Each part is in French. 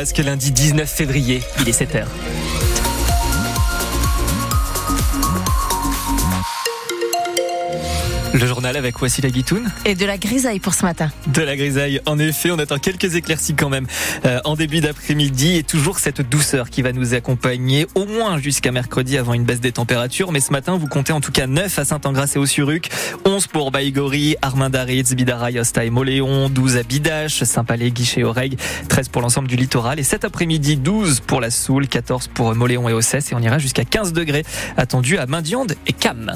Basque, lundi 19 février, il est 7h. Le journal avec Wassila Guitoun. Et de la grisaille pour ce matin. De la grisaille, en effet, on attend quelques éclaircies quand même euh, en début d'après-midi et toujours cette douceur qui va nous accompagner au moins jusqu'à mercredi avant une baisse des températures. Mais ce matin, vous comptez en tout cas 9 à Saint-Angras et au Suruc, 11 pour Baïgori, Armindaritz, Bidara, Yosta et Moléon, 12 à Bidache, Saint-Palais, Guichet, Oreille, 13 pour l'ensemble du littoral et cet après-midi 12 pour la Soule, 14 pour Moléon et Ossès et on ira jusqu'à 15 degrés attendus à Maindiande et Cam.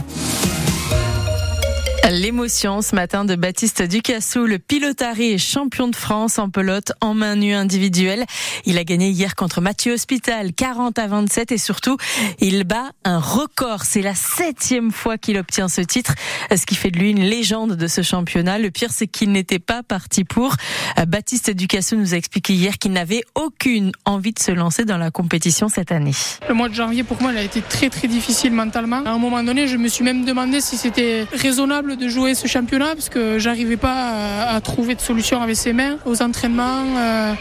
L'émotion ce matin de Baptiste Ducassou, le pilotari et champion de France en pelote en main nue individuelle. Il a gagné hier contre Mathieu Hospital, 40 à 27 et surtout, il bat un record. C'est la septième fois qu'il obtient ce titre, ce qui fait de lui une légende de ce championnat. Le pire, c'est qu'il n'était pas parti pour. Baptiste Ducassou nous a expliqué hier qu'il n'avait aucune envie de se lancer dans la compétition cette année. Le mois de janvier, pour moi, il a été très très difficile mentalement. À un moment donné, je me suis même demandé si c'était raisonnable de jouer ce championnat parce que j'arrivais pas à, trouver de solution avec ses mains aux entraînements. Euh,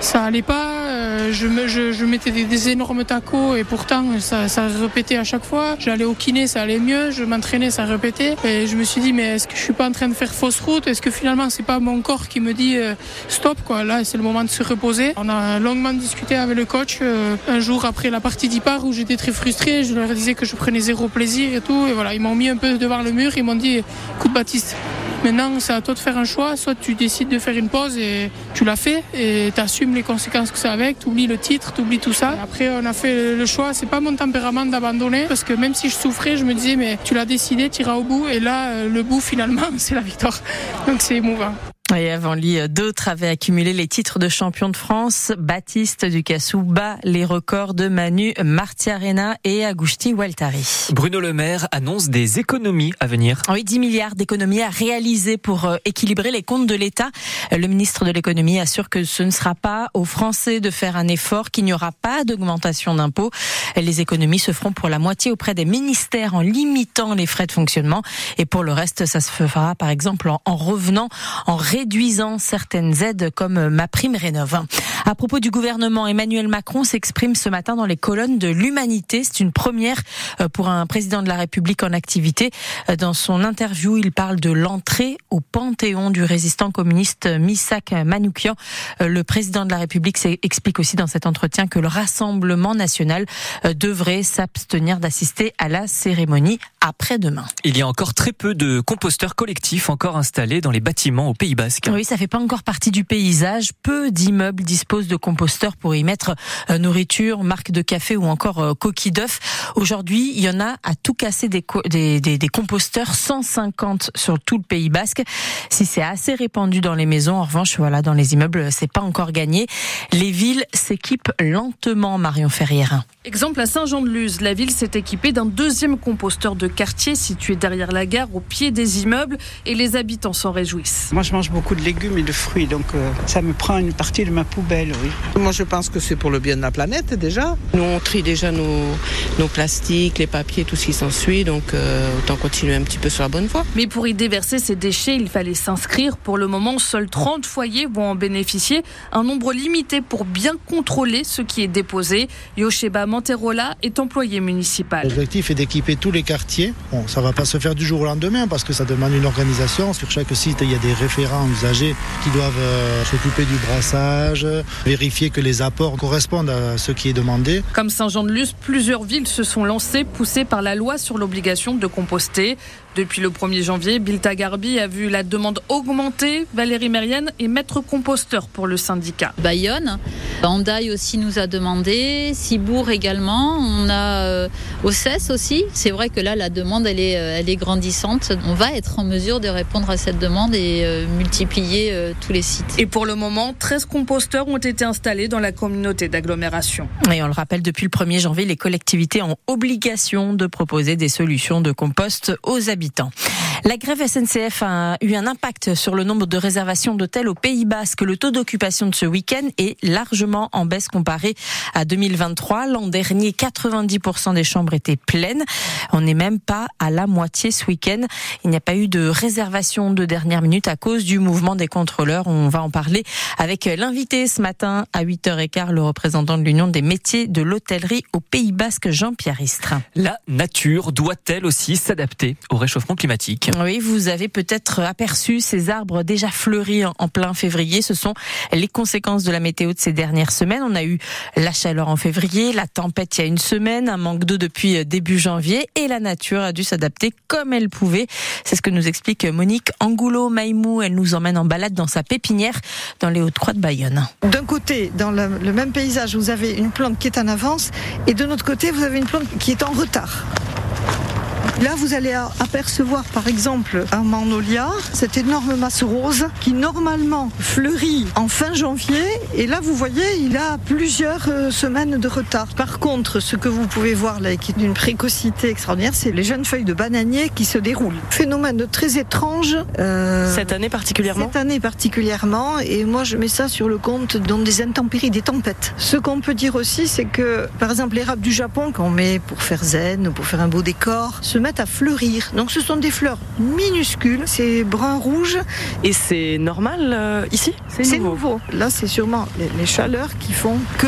ça allait pas. Euh, je, me, je, mettais des, énormes tacos et pourtant ça, ça répétait à chaque fois. J'allais au kiné, ça allait mieux. Je m'entraînais, ça répétait. Et je me suis dit, mais est-ce que je suis pas en train de faire fausse route? Est-ce que finalement c'est pas mon corps qui me dit euh, stop quoi? Là, c'est le moment de se reposer. On a longuement discuté avec le coach euh, un jour après la partie d'Ipar où j'étais très frustré. Je leur disais que je prenais zéro plaisir et tout. Et voilà, ils m'ont mis un peu devant le mur. Ils m'ont dit, écoute Baptiste, Maintenant, c'est à toi de faire un choix. Soit tu décides de faire une pause et tu l'as fait et tu assumes les conséquences que ça avec. Tu oublies le titre, tu oublies tout ça. Après, on a fait le choix. C'est pas mon tempérament d'abandonner parce que même si je souffrais, je me disais, mais tu l'as décidé, tu iras au bout. Et là, le bout, finalement, c'est la victoire. Donc c'est émouvant. Et avant lui, d'autres avaient accumulé les titres de champion de France. Baptiste Ducassou bat les records de Manu Martiarena et Agustí Waltari. Bruno Le Maire annonce des économies à venir. Oui, 10 milliards d'économies à réaliser pour euh, équilibrer les comptes de l'État. Le ministre de l'économie assure que ce ne sera pas aux Français de faire un effort, qu'il n'y aura pas d'augmentation d'impôts. Les économies se feront pour la moitié auprès des ministères en limitant les frais de fonctionnement. Et pour le reste, ça se fera par exemple en revenant, en réduisant certaines aides comme ma prime rénove. À propos du gouvernement, Emmanuel Macron s'exprime ce matin dans les colonnes de l'Humanité. C'est une première euh, pour un président de la République en activité. Euh, dans son interview, il parle de l'entrée au panthéon du résistant communiste Misak Manoukian. Euh, le président de la République explique aussi dans cet entretien que le Rassemblement national devrait s'abstenir d'assister à la cérémonie après-demain. Il y a encore très peu de composteurs collectifs encore installés dans les bâtiments au Pays Oui, ça fait pas encore partie du paysage. Peu d'immeubles disposent de composteurs pour y mettre euh, nourriture, marque de café ou encore euh, coquilles d'œufs. Aujourd'hui, il y en a à tout casser des, des, des, des, composteurs, 150 sur tout le Pays Basque. Si c'est assez répandu dans les maisons, en revanche, voilà, dans les immeubles, c'est pas encore gagné. Les villes s'équipent lentement, Marion Ferrière. Exemple à Saint-Jean-de-Luz, la ville s'est équipée d'un deuxième composteur de quartier situé derrière la gare au pied des immeubles et les habitants s'en réjouissent. Moi je mange beaucoup de légumes et de fruits donc euh, ça me prend une partie de ma poubelle, oui. Moi je pense que c'est pour le bien de la planète déjà. Nous on trie déjà nos, nos plastiques, les papiers, tout ce qui s'ensuit donc euh, autant continuer un petit peu sur la bonne voie. Mais pour y déverser ces déchets, il fallait s'inscrire. Pour le moment, seuls 30 foyers vont en bénéficier, un nombre limité pour bien contrôler ce qui est déposé. Yosheba Manterola est employé municipal. L'objectif est d'équiper tous les quartiers. Bon, ça va pas se faire du jour au lendemain parce que ça demande une organisation. Sur chaque site, il y a des référents qui doivent euh, s'occuper du brassage, vérifier que les apports correspondent à ce qui est demandé. Comme Saint-Jean-de-Luz, plusieurs villes se sont lancées, poussées par la loi sur l'obligation de composter. Depuis le 1er janvier, Bilta Garbi a vu la demande augmenter. Valérie Mérienne est maître composteur pour le syndicat. Bayonne, Andaille aussi nous a demandé, Cibourg également, on a euh, Ossès aussi. C'est vrai que là, la demande, elle est, euh, elle est grandissante. On va être en mesure de répondre à cette demande et euh, multiplier tous les sites. Et pour le moment, 13 composteurs ont été installés dans la communauté d'agglomération. Et on le rappelle, depuis le 1er janvier, les collectivités ont obligation de proposer des solutions de compost aux habitants habitants. La grève SNCF a eu un impact sur le nombre de réservations d'hôtels au Pays Basque. Le taux d'occupation de ce week-end est largement en baisse comparé à 2023. L'an dernier, 90% des chambres étaient pleines. On n'est même pas à la moitié ce week-end. Il n'y a pas eu de réservation de dernière minute à cause du mouvement des contrôleurs. On va en parler avec l'invité ce matin à 8h15, le représentant de l'Union des métiers de l'hôtellerie au Pays Basque, Jean-Pierre Istre. La nature doit-elle aussi s'adapter au réchauffement climatique? Oui, vous avez peut-être aperçu ces arbres déjà fleuris en plein février. Ce sont les conséquences de la météo de ces dernières semaines. On a eu la chaleur en février, la tempête il y a une semaine, un manque d'eau depuis début janvier et la nature a dû s'adapter comme elle pouvait. C'est ce que nous explique Monique Angoulot-Maïmou. Elle nous emmène en balade dans sa pépinière dans les Hautes-Croix de Bayonne. D'un côté, dans le, le même paysage, vous avez une plante qui est en avance et de l'autre côté, vous avez une plante qui est en retard. Là, vous allez apercevoir par exemple un magnolia, cette énorme masse rose qui normalement fleurit en fin janvier. Et là, vous voyez, il a plusieurs euh, semaines de retard. Par contre, ce que vous pouvez voir là, qui est d'une précocité extraordinaire, c'est les jeunes feuilles de bananier qui se déroulent. Phénomène très étrange. Euh, cette année particulièrement Cette année particulièrement. Et moi, je mets ça sur le compte dans des intempéries, des tempêtes. Ce qu'on peut dire aussi, c'est que, par exemple, l'érable du Japon qu'on met pour faire zen ou pour faire un beau décor, met à fleurir. Donc ce sont des fleurs minuscules, c'est brun-rouge. Et c'est normal euh, ici? C'est nouveau. nouveau. Là, c'est sûrement les, les chaleurs qui font que...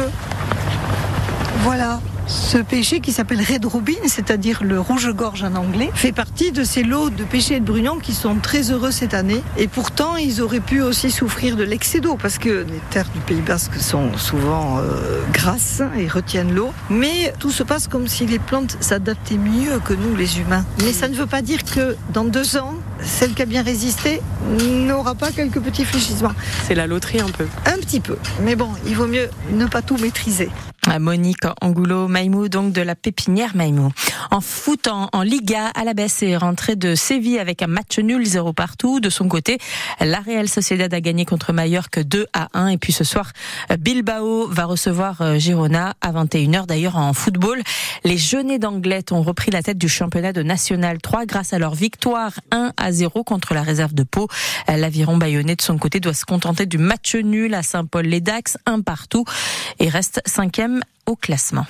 Voilà, ce pêcher qui s'appelle Red Robin, c'est-à-dire le rouge-gorge en anglais, fait partie de ces lots de pêcher de brugnons qui sont très heureux cette année. Et pourtant, ils auraient pu aussi souffrir de l'excès d'eau parce que les terres du Pays Basque sont souvent euh, grasses et retiennent l'eau. Mais tout se passe comme si les plantes s'adaptaient mieux que nous, les humains. Mais ça ne veut pas dire que dans deux ans, celle qui a bien résisté n'aura pas quelques petits fléchissements. C'est la loterie un peu. Un petit peu. Mais bon, il vaut mieux ne pas tout maîtriser. Monique Angoulot Maïmou, donc de la pépinière Maïmou. En foot, en, en Liga, Alabès est rentré de Séville avec un match nul, zéro partout. De son côté, la Real Sociedad a gagné contre Mallorca 2 à 1. Et puis ce soir, Bilbao va recevoir Girona à 21h. D'ailleurs, en football, les Jeunets d'Anglette ont repris la tête du championnat de National 3 grâce à leur victoire 1 à 0 contre la réserve de Pau. L'aviron bayonnais, de son côté, doit se contenter du match nul à Saint-Paul-les-Dax, un partout, et reste cinquième au classement.